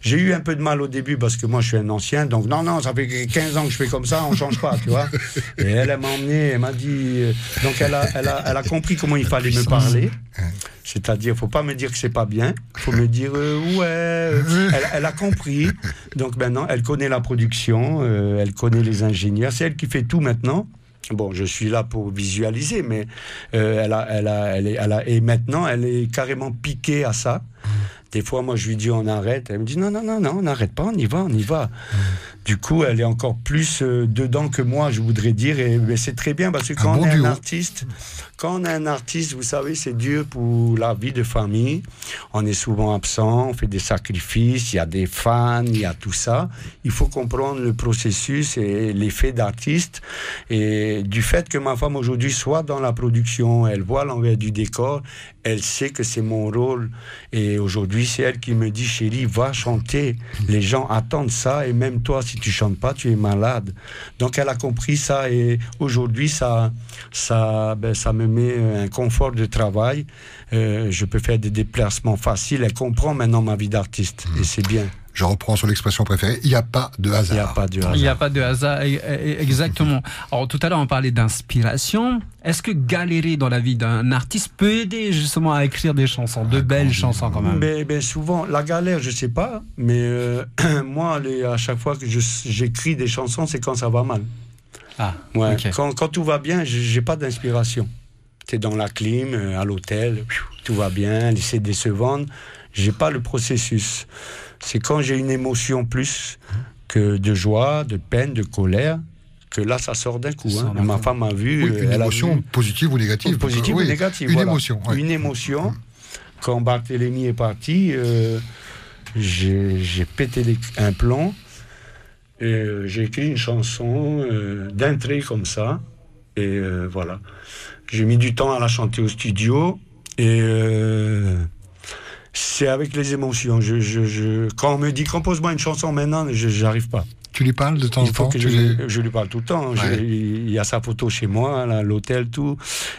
J'ai eu un peu de mal au début parce que moi je suis un ancien, donc non, non, ça fait 15 ans que je fais comme ça, on change pas, tu vois. [laughs] Et elle, elle m'a emmené, elle m'a dit. euh, Donc elle a, elle, a, elle a compris comment il fallait me parler. C'est-à-dire, faut pas me dire que c'est pas bien, faut me dire euh, ouais. euh, Elle, elle a compris. Donc maintenant, elle connaît la production, elle connaît les ingénieurs, c'est elle qui fait tout maintenant. Bon, je suis là pour visualiser, mais euh, elle a, elle a, elle est, elle a, et maintenant, elle est carrément piquée à ça. Des fois, moi, je lui dis on arrête. Elle me dit non, non, non, non, on n'arrête pas, on y va, on y va. Du coup, elle est encore plus euh, dedans que moi, je voudrais dire. Et c'est très bien parce que quand bon on est duo. un artiste, quand on est un artiste, vous savez, c'est dur pour la vie de famille. On est souvent absent, on fait des sacrifices, il y a des fans, il y a tout ça. Il faut comprendre le processus et l'effet d'artiste. Et du fait que ma femme aujourd'hui soit dans la production, elle voit l'envers du décor, elle sait que c'est mon rôle. Et aujourd'hui, c'est elle qui me dit, chérie, va chanter. Les gens attendent ça. Et même toi, si tu chantes pas, tu es malade. Donc, elle a compris ça. Et aujourd'hui, ça, ça, ben, ça me met un confort de travail. Euh, je peux faire des déplacements faciles. Elle comprend maintenant ma vie d'artiste. Et c'est bien. Je reprends sur l'expression préférée, il n'y a pas de Il n'y a hasard. pas de Il n'y hasard. a pas de hasard, e- e- exactement. Alors tout à l'heure on parlait d'inspiration. Est-ce que galérer dans la vie d'un artiste peut aider justement à écrire des chansons, de belles chansons quand même? Mais, mais souvent, la galère, je sais pas, mais euh, [clears throat] moi, les- à chaque fois que j'écris des chansons, c'est quand ça va mal. Ah, Ouais. ok. Quand, quand tout va bien, j'ai pas d'inspiration. Tu es dans la clim, euh, à l'hôtel, tout va bien, les CD se vendent. J'ai pas le processus. C'est quand j'ai une émotion plus que de joie, de peine, de colère, que là, ça sort d'un coup. Hein. Ma femme a vu. Oui, une elle a émotion vu- positive ou négative. Positive Oui, ou négative. Une voilà. émotion. ouais. Une émotion. Quand Barthélemy est parti, euh, j'ai pété les- un plomb. Et, euh, j'ai écrit une chanson euh, d'un trait comme ça. Et euh, voilà. J'ai mis du temps à la chanter au studio. Et euh, c'est avec les émotions. Je, je- je- quand on me dit compose-moi une chanson maintenant, je n'arrive pas. Tu lui parles de temps en temps que tu je, les- je lui parle tout le temps. Ouais. il y a sa photo chez moi, l'hôtel, tout.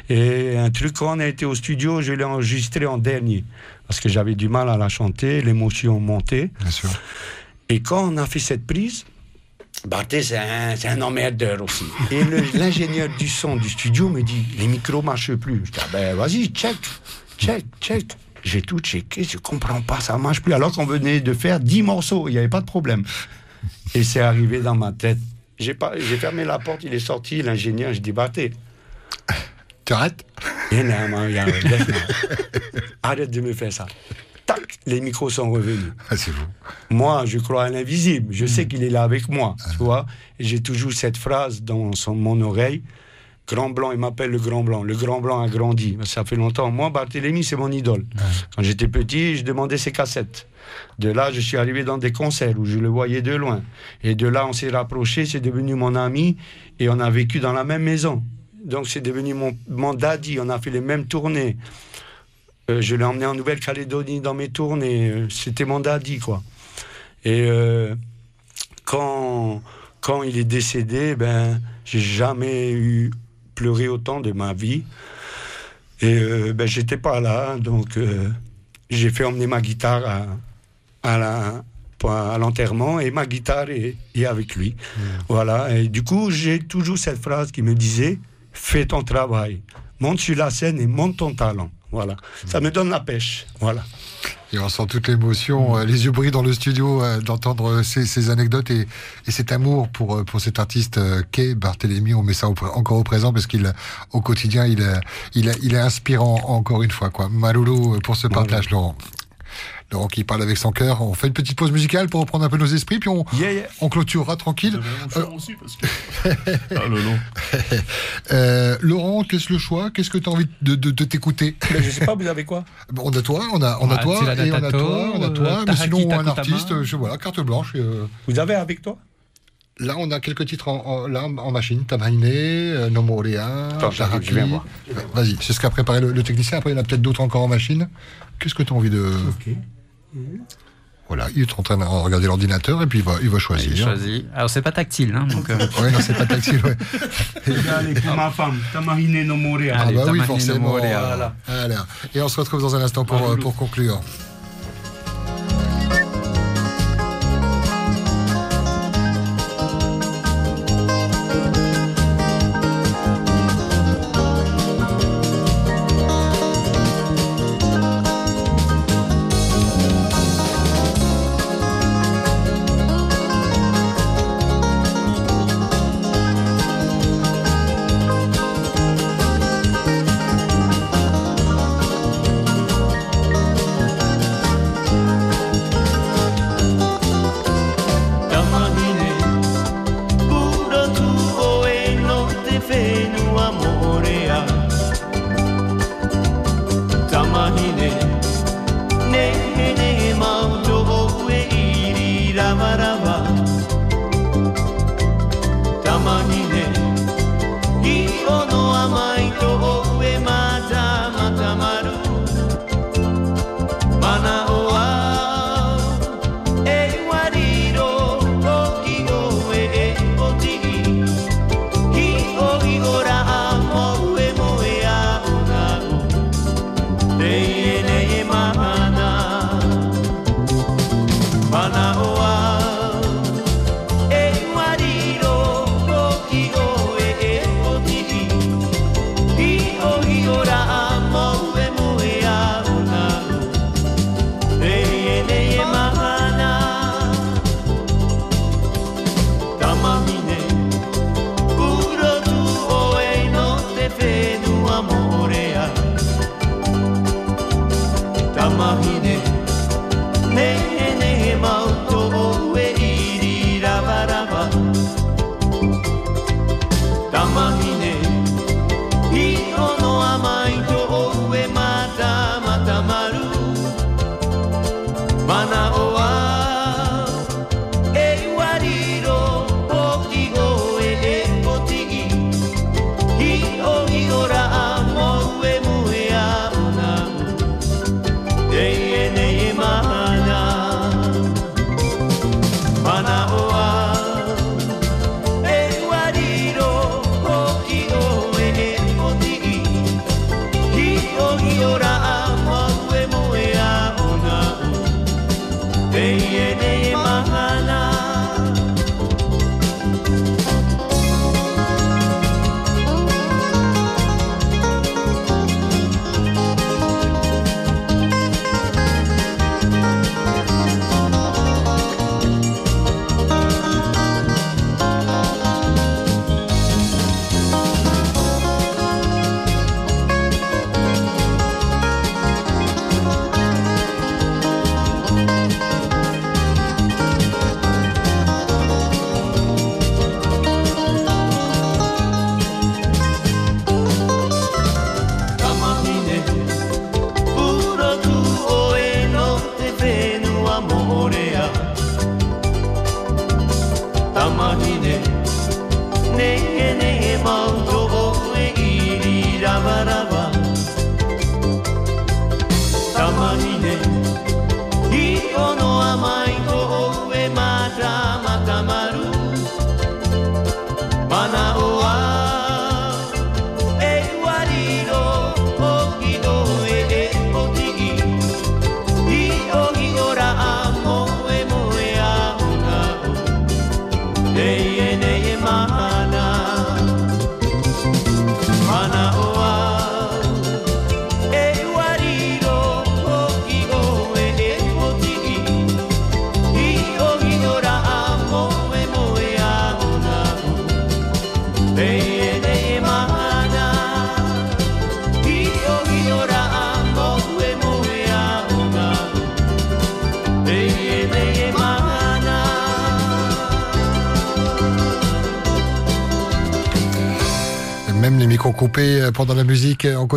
Et un truc, quand on a été au studio, je l'ai enregistré en dernier. Parce que j'avais du mal à la chanter, l'émotion montait. Bien sûr. Et quand on a fait cette prise, Barthé, c'est un, un emmerdeur aussi. [laughs] Et l'ingénieur du son du studio me dit les micros marchent plus. Je dis, ah ben vas-y, check, check, check. J'ai tout checké, je comprends pas, ça marche plus. Alors qu'on venait de faire 10 morceaux, il n'y avait pas de problème. Et c'est arrivé dans ma tête. J'ai pas- j'ai fermé la porte, il est sorti, l'ingénieur, je dis Barthé, Tu arrêtes? Laisse-moi. arrête de me faire ça. Tac, les micros sont revenus. Ah, C'est vous. Moi, je crois à l'invisible. Hmm. Je sais qu'il est là avec moi, tu vois. Et j'ai toujours cette phrase dans son- mon oreille. Grand Blanc, il m'appelle le Grand Blanc. Le Grand Blanc a grandi. Ça fait longtemps. Moi, Barthélemy, c'est mon idole. Quand j'étais petit, je demandais ses cassettes. De là, je suis arrivé dans des concerts où je le voyais de loin. Et de là, on s'est rapprochés, c'est devenu mon ami. Et on a vécu dans la même maison. Donc, c'est devenu mon, mon daddy. On a fait les mêmes tournées. Euh, je l'ai emmené en Nouvelle-Calédonie dans mes tournées. Euh, C'était mon daddy, quoi. Et euh, quand, quand il est décédé, ben, j'ai jamais eu pleuré autant de ma vie. Et euh, ben, j'étais pas là, donc euh, j'ai fait emmener ma guitare à, à la à l'enterrement et ma guitare est, est avec lui. Voilà. Et du coup, j'ai toujours cette phrase qui me disait fais ton travail, monte sur la scène et monte ton talent. Voilà. Ça me donne la pêche. Voilà. Et on sent toute l'émotion, euh, les yeux brillent dans le studio euh, d'entendre ces, ces anecdotes et, et cet amour pour, euh, pour cet artiste euh, qu'est Barthélémy. On met ça au encore au présent parce qu'il, au quotidien, il, il, il est inspirant encore une fois. Quoi. Maloulou pour ce partage, Laurent. Laurent qui parle avec son cœur. On fait une petite pause musicale pour reprendre un peu nos esprits, puis on, Yeah, yeah. on clôturera tranquille. Euh, aussi parce que. [laughs] ah, le long. Euh, Laurent, qu'est-ce le choix? Qu'est-ce que tu as envie de, de, de t'écouter? Mais je sais pas, vous avez quoi? [laughs] Bon, On a toi, on a, on a Ah, toi, et on a toi, on a toi. euh, mais Tahaki sinon, un artiste, je, voilà, carte blanche. euh, Vous avez avec toi? Là, on a quelques titres en, en- là, en machine. Tamahine, euh, viens voir. Vas-y, c'est ce qu'a préparé le, le technicien. Après, il y en a peut-être d'autres encore en machine. Qu'est-ce que tu as envie de. Voilà, il est en train de regarder l'ordinateur et puis il va, il va choisir. Alors c'est pas tactile, hein, donc. euh, [laughs] Ouais, non, c'est pas tactile. Ouais. Allez, pour ma femme, Tamarine no Morea. Ah, Allez, bah oui, forcément. Morea, Voilà. Voilà. Et on se retrouve dans un instant pour, euh, pour conclure.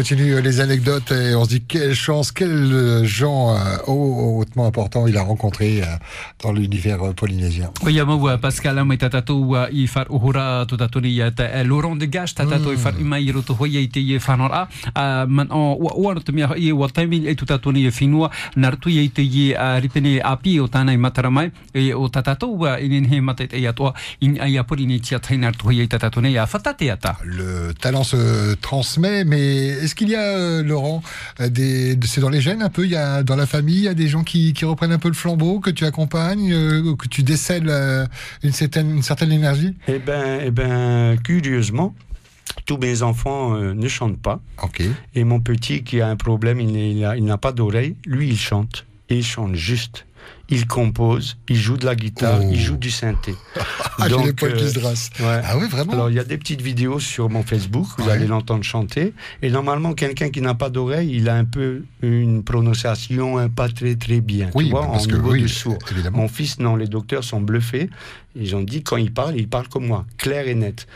Continue euh, les anecdotes et on se dit quelle chance, quels gens euh, hau- hautement importants il a rencontré euh, dans l'univers euh, polynésien. Pascal uhura Laurent te te ripene api a a. Le talent se transmet, mais est-ce qu'il y a, euh, Laurent, euh, des, c'est dans les gènes un peu, il y a dans la famille, il y a des gens qui, qui reprennent un peu le flambeau, que tu accompagnes, euh, que tu décèles euh, une certaine, une certaine énergie? Eh ben, eh ben, curieusement, tous mes enfants euh, ne chantent pas. Ok. Et mon petit qui a un problème, il n'a pas d'oreille, lui il chante. Et il chante juste. Il compose, il joue de la guitare, Oh. il joue du synthé. [laughs] Ah, Donc, poils qui euh, se. Ouais. Ah oui, vraiment Alors il y a des petites vidéos sur mon Facebook, vous Ouais. allez l'entendre chanter. Et normalement, quelqu'un qui n'a pas d'oreille, il a un peu une prononciation un pas très très bien. Oui, tu vois, parce en que niveau oui, du sourd. évidemment. Mon fils, non, les docteurs sont bluffés. Ils ont dit quand il parle, il parle comme moi, clair et net.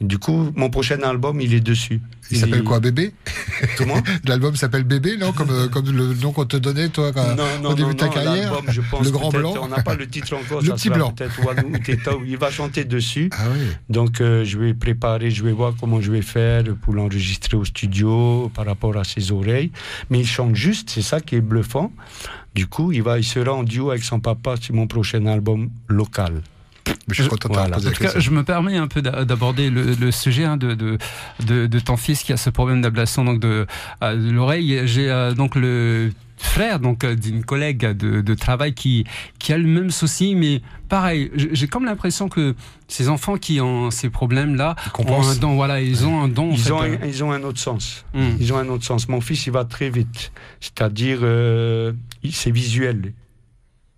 Du coup, mon prochain album, il est dessus. Il s'appelle quoi, Bébé Comment [laughs] L'album s'appelle Bébé, non comme, euh, comme le nom qu'on te donnait, toi, quand- non, non, au début non, de ta carrière l'album, je pense Le Grand Blanc On n'a pas le titre encore. Le ça Petit Blanc. Il va chanter dessus. Ah oui. Donc, euh, je vais préparer, je vais voir comment je vais faire pour l'enregistrer au studio par rapport à ses oreilles. Mais il chante juste, c'est ça qui est bluffant. Du coup, il, va, il sera en duo avec son papa sur mon prochain album local. Je suis content de t'avoir Voilà. posé En la tout cas, question. je me permets un peu d'a- d'aborder le, le sujet hein, de, de, de, de ton fils qui a ce problème d'ablation donc de, euh, de l'oreille. J'ai euh, donc le frère donc euh, d'une collègue de, de travail qui qui a le même souci, mais pareil, j'ai comme l'impression que ces enfants qui ont ces problèmes là ont un don, voilà, ils ont un don. en Ils fait, ont, euh, un, ils ont un autre sens. hum. Ils ont un autre sens. Mon fils, il va très vite. C'est-à-dire, euh, c'est visuel.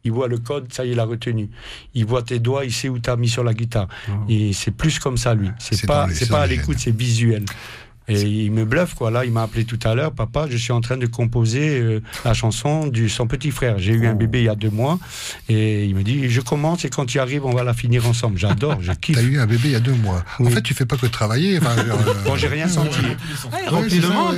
Il voit le code, ça y est, il a retenu. Il voit tes doigts, il sait où tu as mis sur la guitare. Et c'est plus comme ça, lui. C'est pas, c'est pas à l'écoute, c'est visuel. Et il me bluffe, quoi. Là, il m'a appelé tout à l'heure, papa, je suis en train de composer euh, la chanson de son petit frère. J'ai eu un Oh. bébé il y a deux mois, et il me dit, je commence, et quand tu arrives, on va la finir ensemble. J'adore, je [laughs] kiffe. T'as eu un bébé il y a deux mois. En fait, tu fais pas que travailler. Enfin, euh, [laughs] Bon, j'ai rien senti. Ouais, Ouais,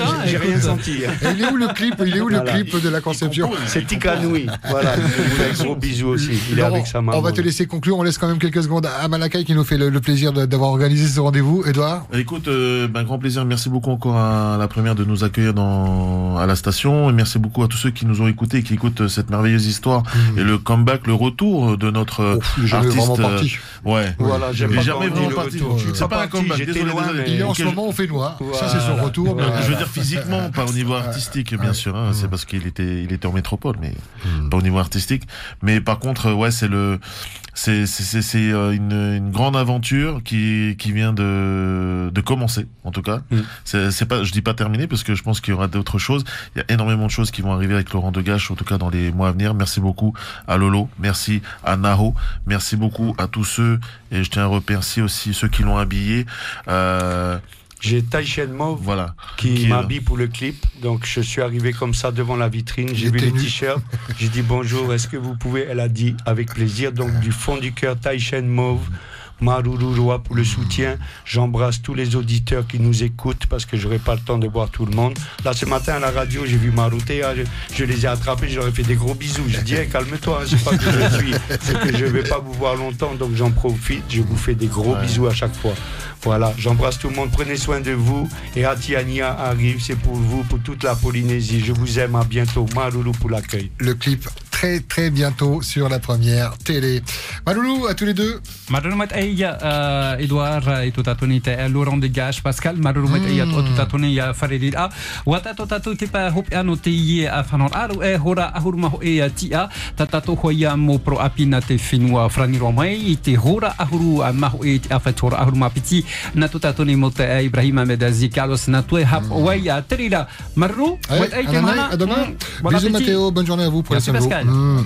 hein, J'ai rien senti. hein. [laughs] Et il est où le clip Il est où le clip de la conception C'est Tikanoui. Voilà, je vous fais un gros bisou aussi. Il est avec sa maman. on va te laisser conclure. On laisse quand même quelques secondes à Malakai qui nous fait le, le plaisir d'avoir organisé ce rendez-vous. Edouard Écoute, euh, ben, grand plaisir. Merci beaucoup encore à la première de nous accueillir dans, à la station. Et merci beaucoup à tous ceux qui nous ont écoutés et qui écoutent euh, cette merveilleuse histoire et le comeback, le retour de notre euh, Ouf, jamais artiste. vraiment euh, parti. ouais. Voilà, j'aime pas jamais on vraiment parti. C'est Pas pas un parti, comeback. Désolé, loin, désolé. mais- Il est en ce moment au fait noir. Ça, c'est son Voilà. retour. mais, je veux euh, dire physiquement, [laughs] pas au niveau artistique, bien sûr. hein, c'est parce qu'il était, il était en métropole, mais Hmm. pas au niveau artistique. Mais par contre, euh, ouais, c'est le, c'est, c'est, c'est, c'est, euh, une, une grande aventure qui, qui vient de, de commencer, en tout cas. Mm. C'est, c'est pas, je dis pas terminé parce que je pense qu'il y aura d'autres choses. Il y a énormément de choses qui vont arriver avec Laurent Degache, en tout cas dans les mois à venir. Merci beaucoup à Lolo, merci à Naho, merci beaucoup à tous ceux et je tiens à remercier aussi ceux qui l'ont habillé. Euh, J'ai Taïchen Mauve voilà. qui, m'habille pour le clip. Donc je suis arrivé comme ça devant la vitrine. J'ai vu nu. t-shirts. J'ai dit bonjour, est-ce que vous pouvez Elle a dit avec plaisir. Donc du fond du cœur, Taïchen Mauve. Marururua pour le soutien. J'embrasse tous les auditeurs qui nous écoutent parce que j'aurai pas le temps de voir tout le monde. Là, ce matin à la radio, j'ai vu Marouté. Je, je les ai attrapés, j'aurais fait des gros bisous. Dit, Hey, calme-toi, hein, c'est pas que je suis, c'est que je vais pas vous voir longtemps, donc j'en profite. Je vous fais des gros Ouais. bisous à chaque fois. Voilà, j'embrasse tout le monde. Prenez soin de vous. Et Atiania arrive, c'est pour vous, pour toute la Polynésie. Je vous aime. À bientôt. Maruru pour l'accueil. Le clip très très bientôt sur la première télé. Maloulou, à tous les deux. Marurumat eia uh, Edouard i tu tatuni te e Laurent de Gache Pascal marurumat eia tu tu tatuni ia wharerir a wata to tatu te pa hopi ano te ie a whanor aru e hora ahuruma ho e a tia ta tatu ho ia mo pro apina te whenua whaniro mai i te hora ahuru a maho e te awhatora ahuruma piti. Na tu tatuni mo te e Ibrahima Medazi Carlos na tu e hap wai a terira. Maruru Allez, wat ei te Ananaï, mana? À bonne journée à vous. Merci. Pascal. Mm.